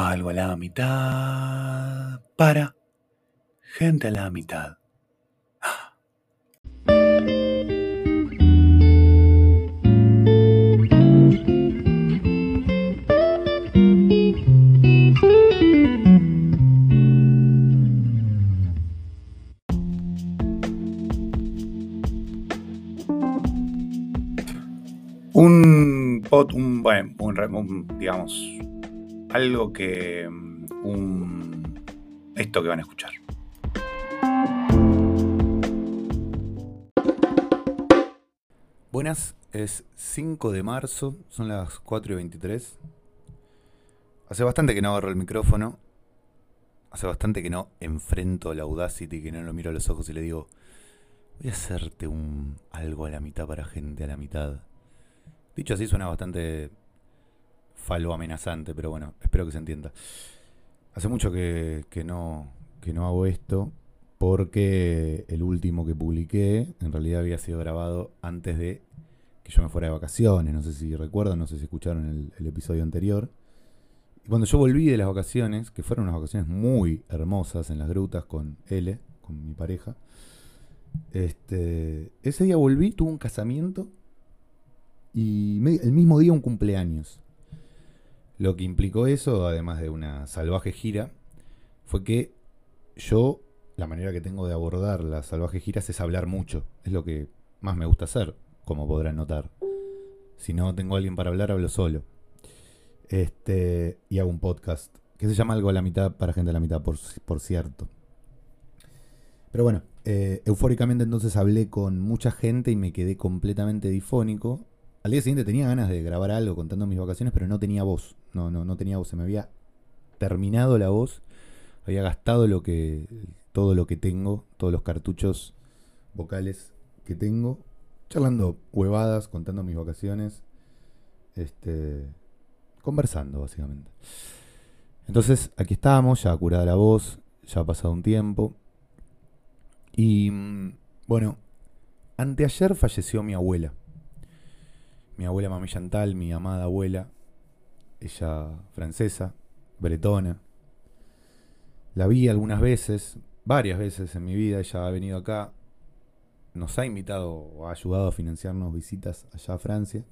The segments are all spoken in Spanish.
Algo a la mitad para gente a la mitad. Un pot, un, bueno, un, un, digamos, algo que, mm, un, esto que van a escuchar. Buenas, es 5 de marzo, son las 4 y 23. Hace bastante que no agarro el micrófono, hace bastante que no enfrento la Audacity, que no lo miro a los ojos y le digo, voy a hacerte un algo a la mitad para gente a la mitad. Dicho así suena bastante falo amenazante, pero bueno, espero que se entienda. Hace mucho que, que no, que no hago esto porque el último que publiqué en realidad había sido grabado antes de que yo me fuera de vacaciones. No sé si recuerdan, no sé si escucharon el, episodio anterior. Y cuando yo volví de las vacaciones, que fueron unas vacaciones muy hermosas en las grutas con L, con mi pareja, este, ese día volví, tuve un casamiento y el mismo día un cumpleaños. Lo que implicó eso, además de una salvaje gira, fue que yo, la manera que tengo de abordar las salvajes giras es hablar mucho. Es lo que más me gusta hacer, como podrán notar. Si no tengo alguien para hablar, hablo solo. Este, y hago un podcast que se llama Algo a la mitad para gente a la mitad, por, por cierto. Pero bueno, eh, eufóricamente entonces hablé con mucha gente y me quedé completamente difónico. Al día siguiente tenía ganas de grabar algo contando mis vacaciones, pero no tenía voz. No, no, no tenía voz. Se me había terminado la voz. Había gastado lo que, todo lo que tengo, todos los cartuchos vocales que tengo, charlando huevadas, contando mis vacaciones, este, conversando básicamente. Entonces aquí estamos, ya curada la voz, ya ha pasado un tiempo. Y mm, bueno, anteayer falleció mi abuela. Mi abuela Mami Chantal, mi amada abuela. Ella francesa, bretona. La vi algunas veces, varias veces en mi vida. Ella ha venido acá. Nos ha invitado o ha ayudado a financiarnos visitas allá a Francia.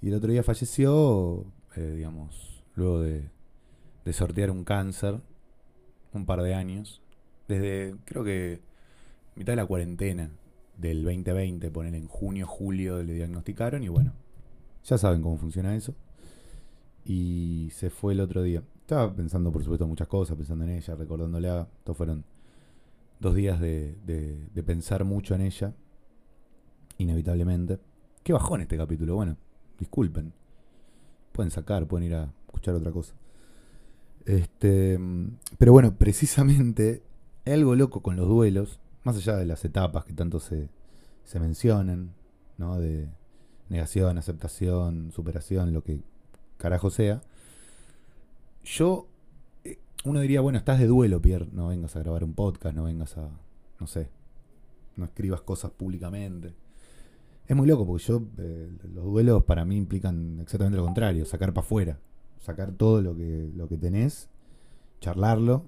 Y el otro día falleció, eh, digamos, luego de, de sortear un cáncer, un par de años. Desde, creo que, mitad de la cuarentena del 2020, poner en junio, julio, le diagnosticaron y bueno, ya saben cómo funciona eso. Y se fue el otro día. Estaba pensando, por supuesto, muchas cosas, pensando en ella, recordándola. Estos fueron dos días de, de- de pensar mucho en ella, inevitablemente. Qué bajón este capítulo, bueno, disculpen. Pueden sacar, pueden ir a escuchar otra cosa. Este, pero bueno, precisamente hay algo loco con los duelos, más allá de las etapas que tanto se, se mencionan, ¿no? De negación, aceptación, superación, lo que carajo sea. Yo, eh, uno diría, bueno, estás de duelo, Pierre, no vengas a grabar un podcast, no vengas a, no sé, no escribas cosas públicamente. Es muy loco porque yo, eh, los duelos para mí implican exactamente lo contrario, sacar para afuera, sacar todo lo que, lo que tenés, charlarlo,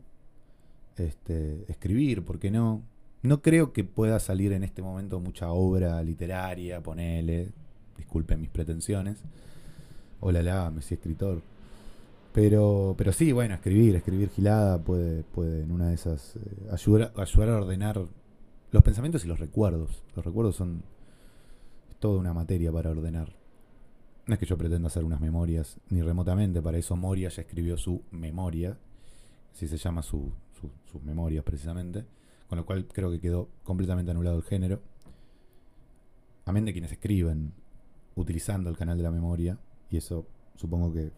este, escribir, ¿por qué no? No creo que pueda salir en este momento mucha obra literaria, ponele, disculpen mis pretensiones. Hola, la, me escritor. Pero, pero sí, bueno, escribir, escribir gilada puede, puede en una de esas eh, ayudar, ayudar a ordenar los pensamientos y los recuerdos. Los recuerdos son toda una materia para ordenar. No es que yo pretenda hacer unas memorias, ni remotamente, para eso Moria ya escribió su memoria, así se llama su- sus memorias precisamente, con lo cual creo que quedó completamente anulado el género. Amén de quienes escriben utilizando el canal de la memoria, y eso supongo que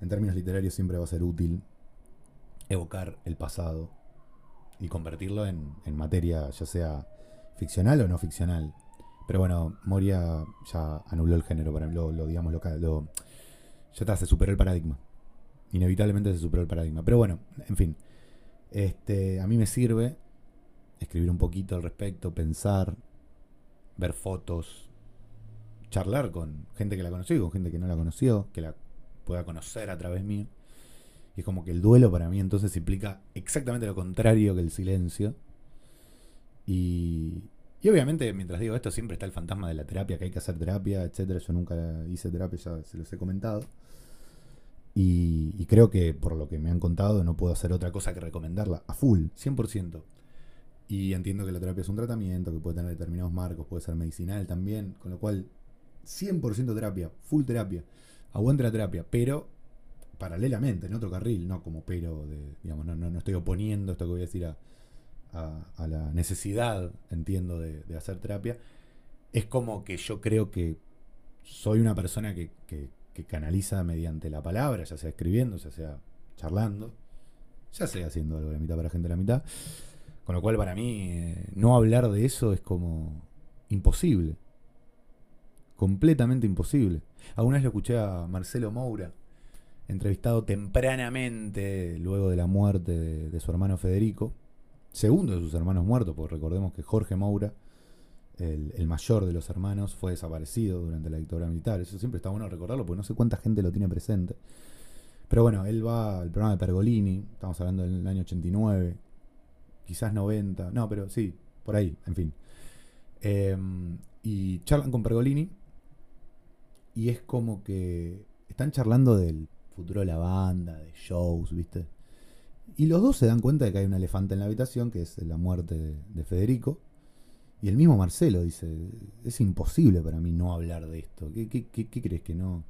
en términos literarios siempre va a ser útil evocar el pasado y convertirlo en, en materia ya sea ficcional o no ficcional. Pero bueno, Moria ya anuló el género para mí, lo, digamos, lo, lo- ya está, se superó el paradigma. Inevitablemente se superó el paradigma. Pero bueno, en fin. Este, a mí me sirve escribir un poquito al respecto, pensar, ver fotos, charlar con gente que la conoció y con gente que no la conoció, que la pueda conocer a través mío. Y es como que el duelo para mí entonces implica exactamente lo contrario que el silencio. Y, y obviamente, mientras digo esto, siempre está el fantasma de la terapia, que hay que hacer terapia, etcétera. Yo nunca hice terapia, ya se los he comentado. Y, creo que por lo que me han contado no puedo hacer otra cosa que recomendarla a full, 100%. Y entiendo que la terapia es un tratamiento, que puede tener determinados marcos, puede ser medicinal también, con lo cual 100% terapia, full terapia, aguante la terapia, pero paralelamente, en otro carril, no como pero, de, digamos, no, no, estoy oponiendo esto que voy a decir a, a, la necesidad, entiendo, de, hacer terapia. Es como que yo creo que soy una persona que, que, canaliza mediante la palabra, ya sea escribiendo, ya sea charlando, ya sea haciendo algo de la mitad para gente de la mitad. Con lo cual para mí eh, no hablar de eso es como imposible. Completamente imposible. Alguna vez lo escuché a Marcelo Moura, entrevistado tempranamente luego de la muerte de, su hermano Federico, segundo de sus hermanos muertos, porque recordemos que Jorge Moura, el, mayor de los hermanos, fue desaparecido durante la dictadura militar. Eso siempre está bueno recordarlo, porque no sé cuánta gente lo tiene presente. Pero bueno, él va al programa de Pergolini, estamos hablando del año 89, quizás 90, no, pero sí, por ahí, en fin. Em, y charlan con Pergolini y es como que están charlando del futuro de la banda, de shows, ¿viste? Y los dos se dan cuenta de que hay un elefante en la habitación, que es la muerte de, Federico. Y el mismo Marcelo dice, es imposible para mí no hablar de esto. ¿Qué, qué, crees que no,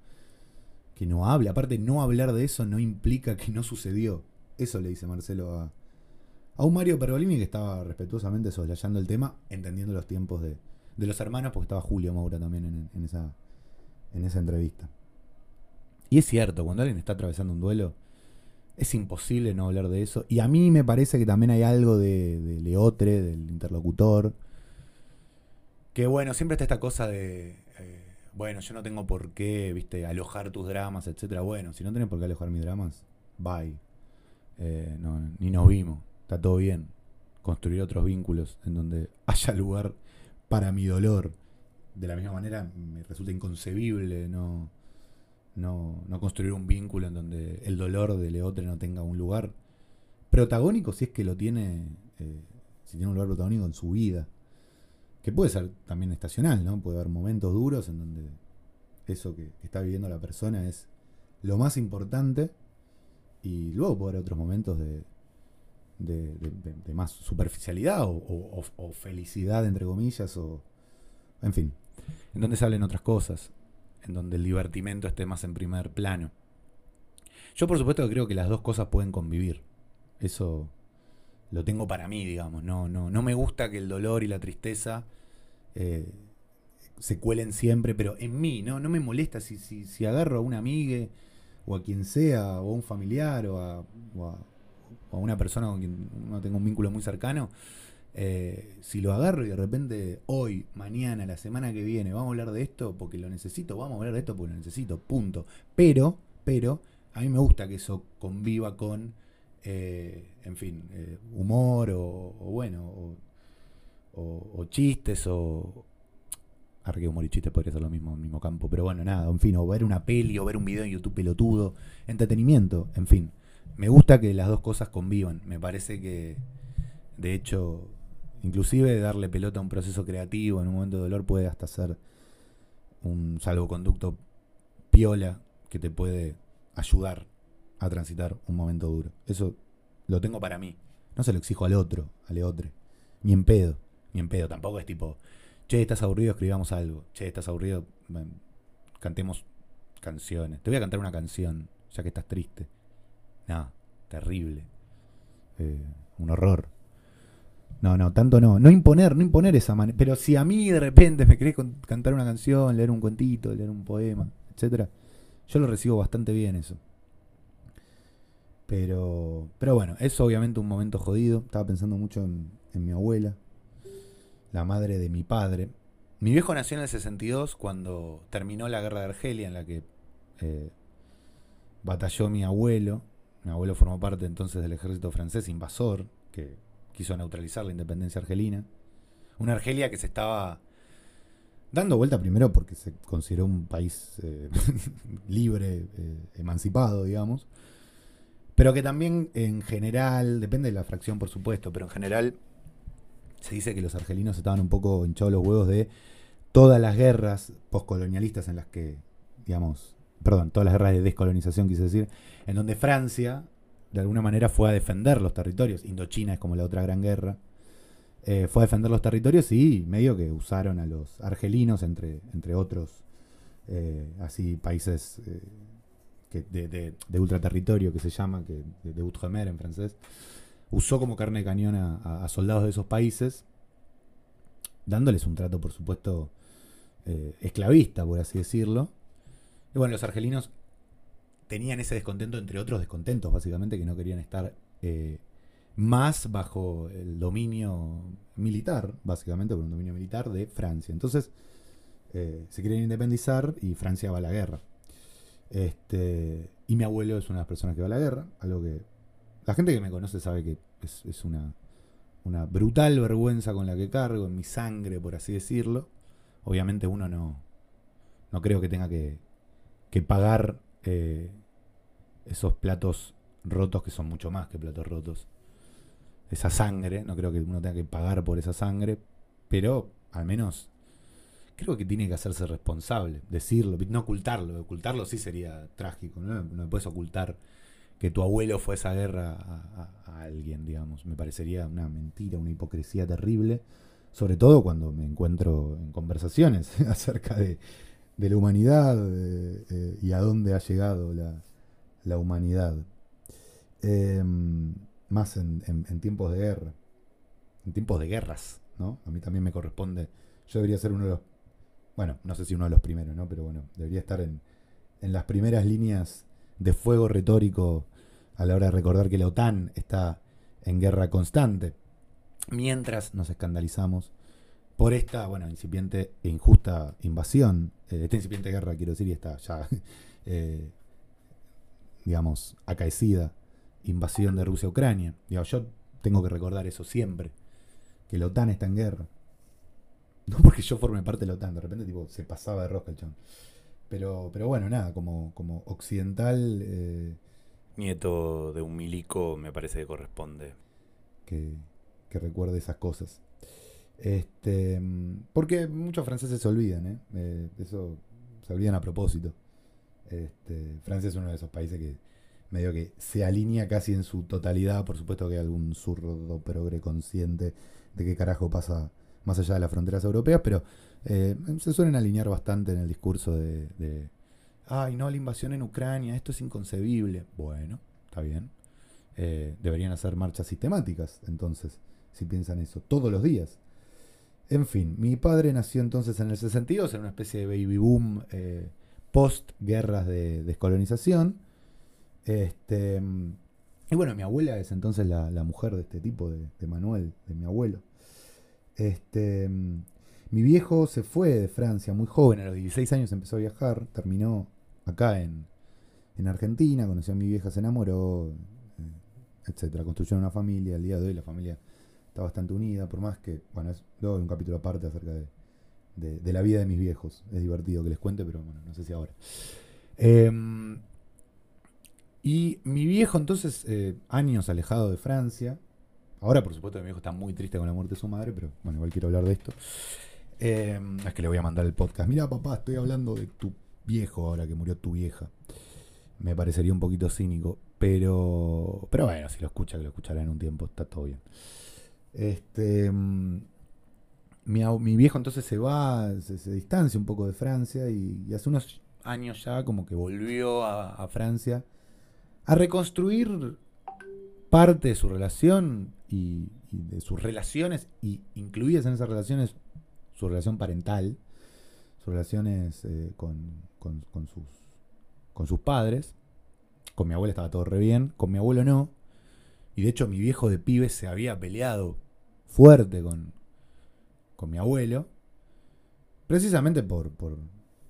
que no hable? Aparte, no hablar de eso no implica que no sucedió. Eso le dice Marcelo a, a un Mario Pergolini que estaba respetuosamente soslayando el tema, entendiendo los tiempos de, de los hermanos, porque estaba Julio Maura también en, esa, en esa entrevista. Y es cierto, cuando alguien está atravesando un duelo, es imposible no hablar de eso. Y a mí me parece que también hay algo de, de Leotre, del interlocutor. Que bueno, siempre está esta cosa de. Eh, bueno, yo no tengo por qué, viste, alojar tus dramas, etcétera. Bueno, si no tenés por qué alojar mis dramas, bye. Eh, ni nos vimos. Está todo bien. Construir otros vínculos en donde haya lugar para mi dolor. De la misma manera, me resulta inconcebible no no, no construir un vínculo en donde el dolor de Leotre no tenga un lugar protagónico, si es que lo tiene, eh, si tiene un lugar protagónico en su vida. Que puede ser también estacional, ¿no? Puede haber momentos duros en donde eso que, está viviendo la persona es lo más importante y luego puede haber otros momentos de, de, más superficialidad o, o, felicidad, entre comillas, o en fin, en donde salen otras cosas en donde el divertimento esté más en primer plano. Yo por supuesto creo que las dos cosas pueden convivir. Eso lo tengo para mí, digamos. No, no, no me gusta que el dolor y la tristeza eh, se cuelen siempre, pero en mí, ¿no? No me molesta si, si, si agarro a una amiga o a quien sea, o a un familiar, o a, o a una persona con quien no tengo un vínculo muy cercano eh, si lo agarro y de repente hoy, mañana, la semana que viene, vamos a hablar de esto porque lo necesito, vamos a hablar de esto porque lo necesito, punto. Pero, pero, a mí me gusta que eso conviva con, eh, en fin, eh, humor o, bueno, o, chistes o... Ahora que humor y chistes podría ser lo mismo, el mismo campo, pero bueno, nada, en fin, o ver una peli o ver un video en YouTube pelotudo, entretenimiento, en fin. Me gusta que las dos cosas convivan, me parece que, de hecho, Inclusive darle pelota a un proceso creativo en un momento de dolor puede hasta ser un salvoconducto piola que te puede ayudar a transitar un momento duro. Eso lo tengo para mí. No se lo exijo al otro, al otro. Ni en pedo, ni en pedo. Tampoco es tipo, che, estás aburrido, escribamos algo. Che, estás aburrido, cantemos canciones. Te voy a cantar una canción, ya que estás triste. No, terrible. Eh, un horror. No, no, tanto no. No imponer, no imponer esa manera. Pero si a mí de repente me querés cantar una canción, leer un cuentito, leer un poema, etcétera, yo lo recibo bastante bien eso. Pero, pero bueno, es obviamente un momento jodido. Estaba pensando mucho en, mi abuela, la madre de mi padre. Mi viejo nació en el 62 cuando terminó la guerra de Argelia, en la que eh, batalló mi abuelo. Mi abuelo formó parte entonces del ejército francés invasor, que quiso neutralizar la independencia argelina. Una Argelia que se estaba Dando vuelta primero porque se consideró un país eh, libre, eh, emancipado, digamos. Pero que también en general, depende de la fracción por supuesto, pero en general se dice que los argelinos estaban un poco hinchados los huevos de todas las guerras postcolonialistas en las que, digamos, perdón, todas las guerras de descolonización, quise decir, en donde Francia de alguna manera fue a defender los territorios. Indochina es como la otra gran guerra. Eh, fue a defender los territorios y medio que usaron a los argelinos, entre, entre otros, eh, así países eh, de, de, de, ultraterritorio que se llama, que, de, de en francés, usó como carne de cañón a, a, soldados de esos países, dándoles un trato, por supuesto, esclavista, por así decirlo. Y bueno, los argelinos tenían ese descontento, entre otros descontentos, básicamente, que no querían estar eh, más bajo el dominio militar, básicamente por un dominio militar de Francia. Entonces, eh, se quieren independizar y Francia va a la guerra. Este, y mi abuelo es una de las personas que va a la guerra, algo que la gente que me conoce sabe que es, una, una brutal vergüenza con la que cargo, en mi sangre, por así decirlo. Obviamente uno no, no creo que tenga que, que pagar eh, esos platos rotos que son mucho más que platos rotos. Esa sangre, no creo que uno tenga que pagar por esa sangre, pero al menos creo que tiene que hacerse responsable, decirlo, no ocultarlo. Ocultarlo sí sería trágico, ¿no? No puedes ocultar que tu abuelo fue a esa guerra a, alguien, digamos. Me parecería una mentira, una hipocresía terrible, sobre todo cuando me encuentro en conversaciones acerca de, de la humanidad eh, y a dónde ha llegado la, la humanidad. Eh, más en, tiempos de guerra. En tiempos de guerras, ¿no? A mí también me corresponde. Yo debería ser uno de los. Bueno, no sé si uno de los primeros, ¿no? Pero bueno, debería estar en, en las primeras líneas de fuego retórico a la hora de recordar que la OTAN está en guerra constante. Mientras nos escandalizamos por esta, bueno, incipiente e injusta invasión, eh, esta incipiente guerra, quiero decir, y esta ya eh, digamos, acaecida invasión de Rusia a Ucrania. Digo, yo tengo que recordar eso siempre, que la OTAN está en guerra. No porque yo forme parte de la OTAN, de repente tipo, se pasaba de rosca el chon. Pero, pero bueno, nada, como, como occidental... Eh, Nieto de un milico me parece que corresponde. Que, que recuerde esas cosas. Este, porque muchos franceses se olvidan, ¿eh? Eh, eso se olvidan a propósito. Este, Francia es uno de esos países que medio que se alinea casi en su totalidad. Por supuesto que hay algún zurdo progre consciente de qué carajo pasa más allá de las fronteras europeas, pero eh, se suelen alinear bastante en el discurso de, ay, no, la invasión en Ucrania, esto es inconcebible. Bueno, está bien. Eh, deberían hacer marchas sistemáticas, entonces, si piensan eso, todos los días. En fin, mi padre nació entonces en el 62, en una especie de baby boom eh, post guerras de descolonización. Este, y bueno, mi abuela es entonces la, mujer de este tipo, de, Manuel, de mi abuelo. Este, mi viejo se fue de Francia muy joven, a los 16 años empezó a viajar, terminó acá en, en Argentina, conoció a mi vieja, se enamoró, eh, etcétera, construyeron una familia, al día de hoy la familia está bastante unida, por más que, bueno, luego hay un capítulo aparte acerca de, de, la vida de mis viejos. Es divertido que les cuente, pero bueno, no sé si ahora. Eh, y mi viejo, entonces, eh, años alejado de Francia. Ahora, por supuesto, mi viejo está muy triste con la muerte de su madre, pero bueno, igual quiero hablar de esto. Eh, es que le voy a mandar el podcast. Mira, papá, estoy hablando de tu viejo ahora que murió tu vieja. Me parecería un poquito cínico, pero, pero bueno, si lo escucha, que lo escuchará en un tiempo, está todo bien. Este, mi, mi, viejo entonces se va, se, distancia un poco de Francia y, hace unos años ya como que volvió a, Francia a reconstruir parte de su relación y, y, de sus relaciones, y incluidas en esas relaciones su relación parental, sus relaciones eh, con, con, con, sus, con sus padres. Con mi abuela estaba todo re bien, con mi abuelo no. Y de hecho mi viejo de pibe se había peleado fuerte con, con mi abuelo, precisamente por, por,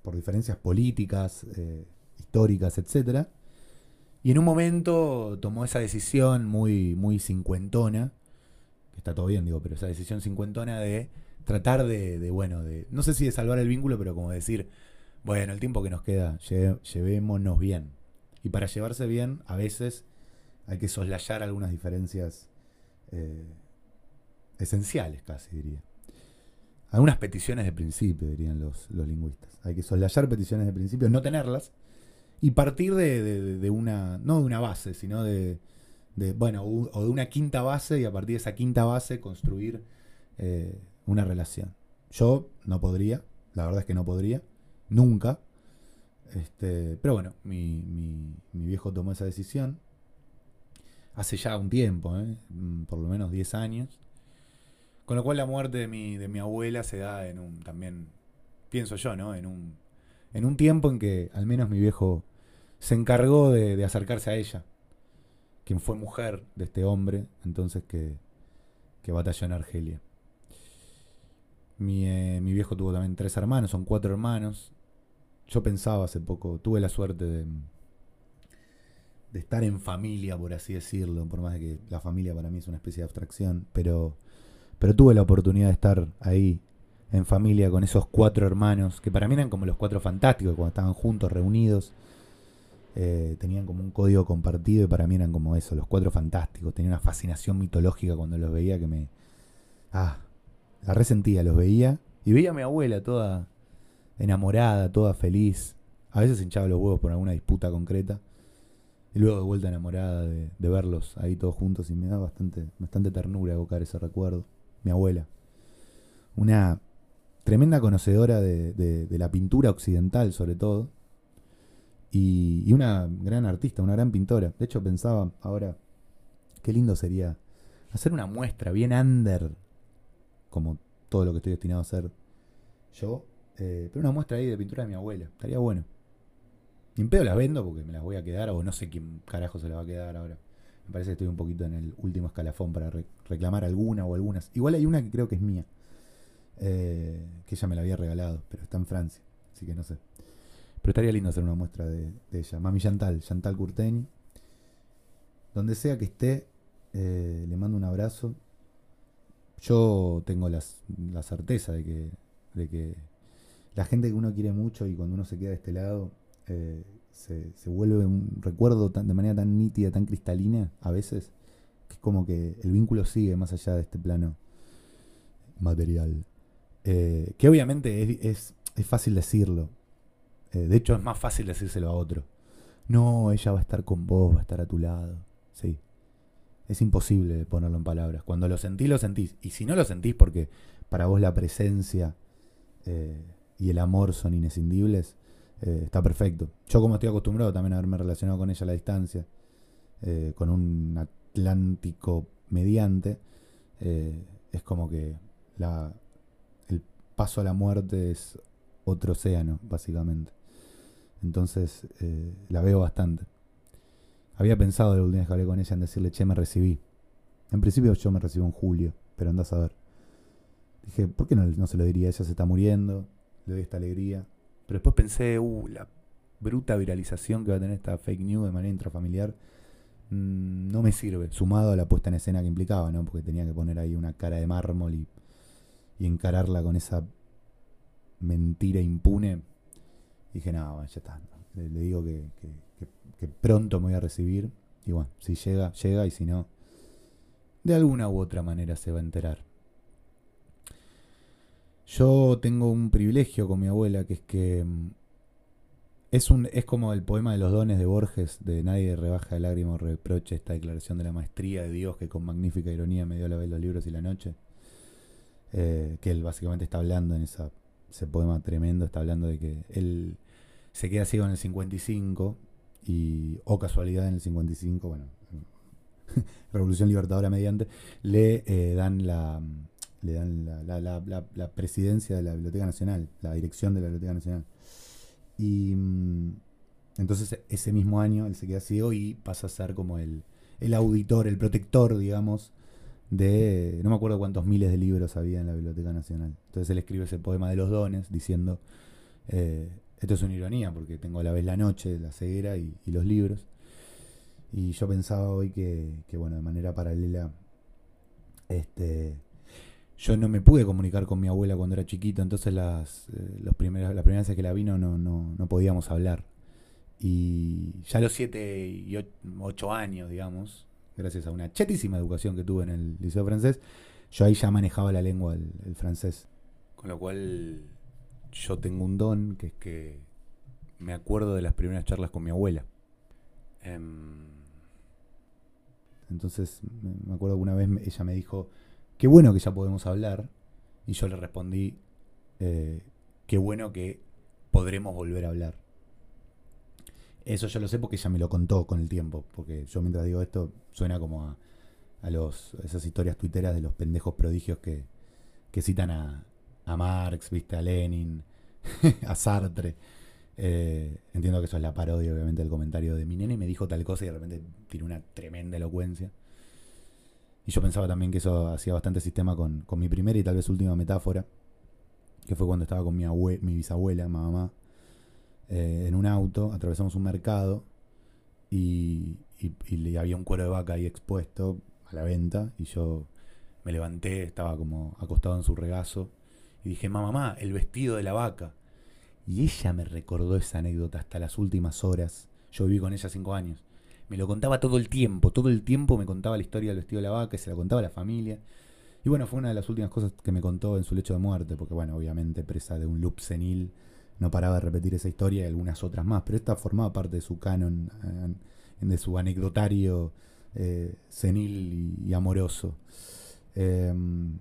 por diferencias políticas, eh, históricas, etc. Y en un momento tomó esa decisión muy, muy cincuentona, que está todo bien, digo, pero esa decisión cincuentona de tratar de, bueno, de, no sé si de salvar el vínculo, pero como decir, bueno, el tiempo que nos queda, llevémonos bien. Y para llevarse bien, a veces hay que soslayar algunas diferencias eh, esenciales, casi diría. Algunas peticiones de principio, dirían los, los lingüistas. Hay que soslayar peticiones de principio, no tenerlas, y partir de, una, no de una base, sino de, bueno, o de una quinta base y a partir de esa quinta base construir eh, una relación. Yo no podría, la verdad es que no podría, nunca. Este, pero bueno, mi, mi, viejo tomó esa decisión hace ya un tiempo, ¿eh? mm, por lo menos 10 años. Con lo cual la muerte de mi, de mi abuela se da en un, también, pienso yo, ¿no? En un, en un tiempo en que al menos mi viejo se encargó de, acercarse a ella, quien fue mujer de este hombre, entonces que, que batalló en Argelia. Mi, eh, mi, viejo tuvo también tres hermanos, son cuatro hermanos. Yo pensaba hace poco, tuve la suerte de, de estar en familia, por así decirlo, por más de que la familia para mí es una especie de abstracción, pero, pero tuve la oportunidad de estar ahí en familia con esos cuatro hermanos, que para mí eran como los cuatro fantásticos, cuando estaban juntos, reunidos, eh, tenían como un código compartido y para mí eran como eso, los cuatro fantásticos, tenía una fascinación mitológica cuando los veía que me... Ah, la resentía, los veía. Y veía a mi abuela toda enamorada, toda feliz, a veces hinchaba los huevos por alguna disputa concreta. Y luego de vuelta enamorada de, verlos ahí todos juntos y me da bastante, bastante ternura evocar ese recuerdo. Mi abuela. Una tremenda conocedora de, la pintura occidental sobre todo. Y, una gran artista, una gran pintora. De hecho pensaba ahora, qué lindo sería hacer una muestra bien under, como todo lo que estoy destinado a hacer yo. Eh, pero una muestra ahí de pintura de mi abuela. Estaría bueno. Ni en pedo las vendo porque me las voy a quedar o no sé quién carajo se las va a quedar ahora. Me parece que estoy un poquito en el último escalafón para reclamar alguna o algunas. Igual hay una que creo que es mía. Eh, que ella me la había regalado, pero está en Francia. Así que no sé. Pero estaría lindo hacer una muestra de, ella. Mami Chantal, Chantal Curteni. Donde sea que esté, eh, le mando un abrazo. Yo tengo las, la certeza de que, de que la gente que uno quiere mucho y cuando uno se queda de este lado, eh, se, vuelve un recuerdo de manera tan nítida, tan cristalina a veces, que es como que el vínculo sigue más allá de este plano material. Eh, que obviamente es, fácil decirlo. Eh, de hecho, es más fácil decírselo a otro. No, ella va a estar con vos, va a estar a tu lado. Sí. Es imposible ponerlo en palabras. Cuando lo sentís, lo sentís. Y si no lo sentís porque para vos la presencia y el amor son inescindibles, eh, está perfecto. Yo como estoy acostumbrado también a haberme relacionado con ella a la distancia, eh, con un Atlántico mediante, eh, es como que la, el paso a la muerte es otro océano, básicamente. Entonces la veo bastante. Había pensado la última vez que hablé con ella en decirle, che, me recibí. En principio yo me recibo en julio, pero andás a ver. Dije, ¿por qué no, no se lo diría? Ella se está muriendo, le doy esta alegría. Pero después pensé, uh, la bruta viralización que va a tener esta fake news de manera intrafamiliar mm, no me sirve, sumado a la puesta en escena que implicaba, ¿no? Porque tenía que poner ahí una cara de mármol y, encararla con esa mentira impune. dije, no, ya está. Le, digo que, que, pronto me voy a recibir. Y bueno, si llega, llega, y si no, de alguna u otra manera se va a enterar. Yo tengo un privilegio con mi abuela, que es que mm, es, un, es como el poema de los dones de Borges, de Nadie rebaja el lágrima o reproche, esta declaración de la maestría de Dios que con magnífica ironía me dio la vez los libros y la noche. Eh, que él básicamente está hablando en esa, ese poema tremendo, está hablando de que él se queda ciego en el 55 y, o casualidad en el 55, bueno, Revolución Libertadora mediante, le eh, dan la le dan la, la, la, presidencia de la Biblioteca Nacional, la dirección de la Biblioteca Nacional. Y mm, entonces ese mismo año él se queda ciego y pasa a ser como el, el auditor, el protector, digamos, de no me acuerdo cuántos miles de libros había en la Biblioteca Nacional. Entonces él escribe ese poema de los dones diciendo, eh, esto es una ironía porque tengo a la vez la noche, la ceguera y, y los libros. Y yo pensaba hoy que, que, bueno, de manera paralela, este, yo no me pude comunicar con mi abuela cuando era chiquito, entonces las, eh, los primeros, la primera vez que la vino no, no, no podíamos hablar. Y ya a los 7 y 8 años, digamos, gracias a una chetísima educación que tuve en el liceo francés, yo ahí ya manejaba la lengua, el, francés. Con lo cual yo tengo un don, que es que me acuerdo de las primeras charlas con mi abuela. Em, entonces me acuerdo que una vez ella me dijo, qué bueno que ya podemos hablar. Y yo le respondí, eh, qué bueno que podremos volver a hablar. Eso yo lo sé porque ella me lo contó con el tiempo. Porque yo mientras digo esto suena como a, a los, esas historias tuiteras de los pendejos prodigios que, que citan a, a Marx, ¿viste? a Lenin, a Sartre. Eh, entiendo que eso es la parodia, obviamente, del comentario de mi nene me dijo tal cosa y de repente tiene una tremenda elocuencia. Y yo pensaba también que eso hacía bastante sistema con, mi primera y tal vez última metáfora, que fue cuando estaba con mi, mi bisabuela, mamá, eh, en un auto, atravesamos un mercado y, y, había un cuero de vaca ahí expuesto a la venta y yo me levanté, estaba como acostado en su regazo y dije, mamá, mamá, el vestido de la vaca. Y ella me recordó esa anécdota hasta las últimas horas. Yo viví con ella cinco años me lo contaba todo el tiempo, todo el tiempo me contaba la historia del vestido de la vaca, y se la contaba a la familia. Y bueno, fue una de las últimas cosas que me contó en su lecho de muerte, porque bueno, obviamente presa de un loop senil, no paraba de repetir esa historia y algunas otras más, pero esta formaba parte de su canon, eh, de su anecdotario eh, senil y, amoroso. Em,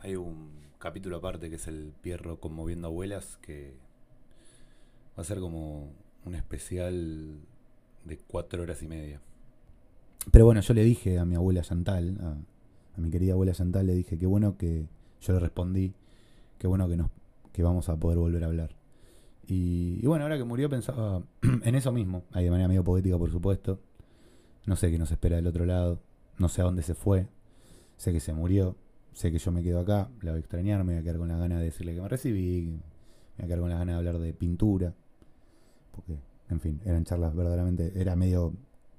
Hay un capítulo aparte que es el Pierro conmoviendo abuelas, que va a ser como un especial de cuatro horas y media. Pero bueno, yo le dije a mi abuela Chantal, a, mi querida abuela Chantal, le dije, qué bueno que yo le respondí, qué bueno que, nos, que vamos a poder volver a hablar. Y, bueno, ahora que murió pensaba en eso mismo, ahí de manera medio poética por supuesto. No sé qué nos espera del otro lado, no sé a dónde se fue, sé que se murió, sé que yo me quedo acá, la voy a extrañar, me voy a quedar con la gana de decirle que me recibí, me voy a quedar con la gana de hablar de pintura, porque en fin, eran charlas verdaderamente, era medio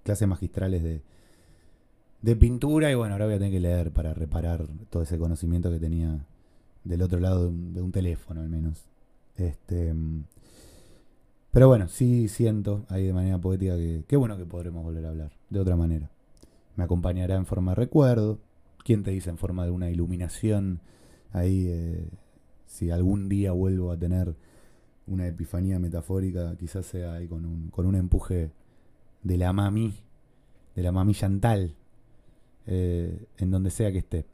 clases magistrales de, de pintura y bueno, ahora voy a tener que leer para reparar todo ese conocimiento que tenía del otro lado de un, teléfono al menos. Este, pero bueno, sí siento ahí de manera poética que qué bueno que podremos volver a hablar de otra manera. Me acompañará en forma de recuerdo. ¿Quién te dice en forma de una iluminación? Ahí, eh, si algún día vuelvo a tener una epifanía metafórica, quizás sea ahí con un, con un empuje de la mami, de la mami Chantal, eh, en donde sea que esté.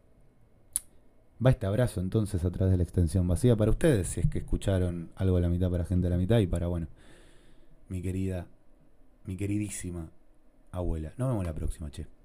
Va este abrazo entonces a través de la extensión vacía para ustedes, si es que escucharon algo a la mitad para gente a la mitad y para, bueno, mi querida, mi queridísima abuela. Nos vemos la próxima, che.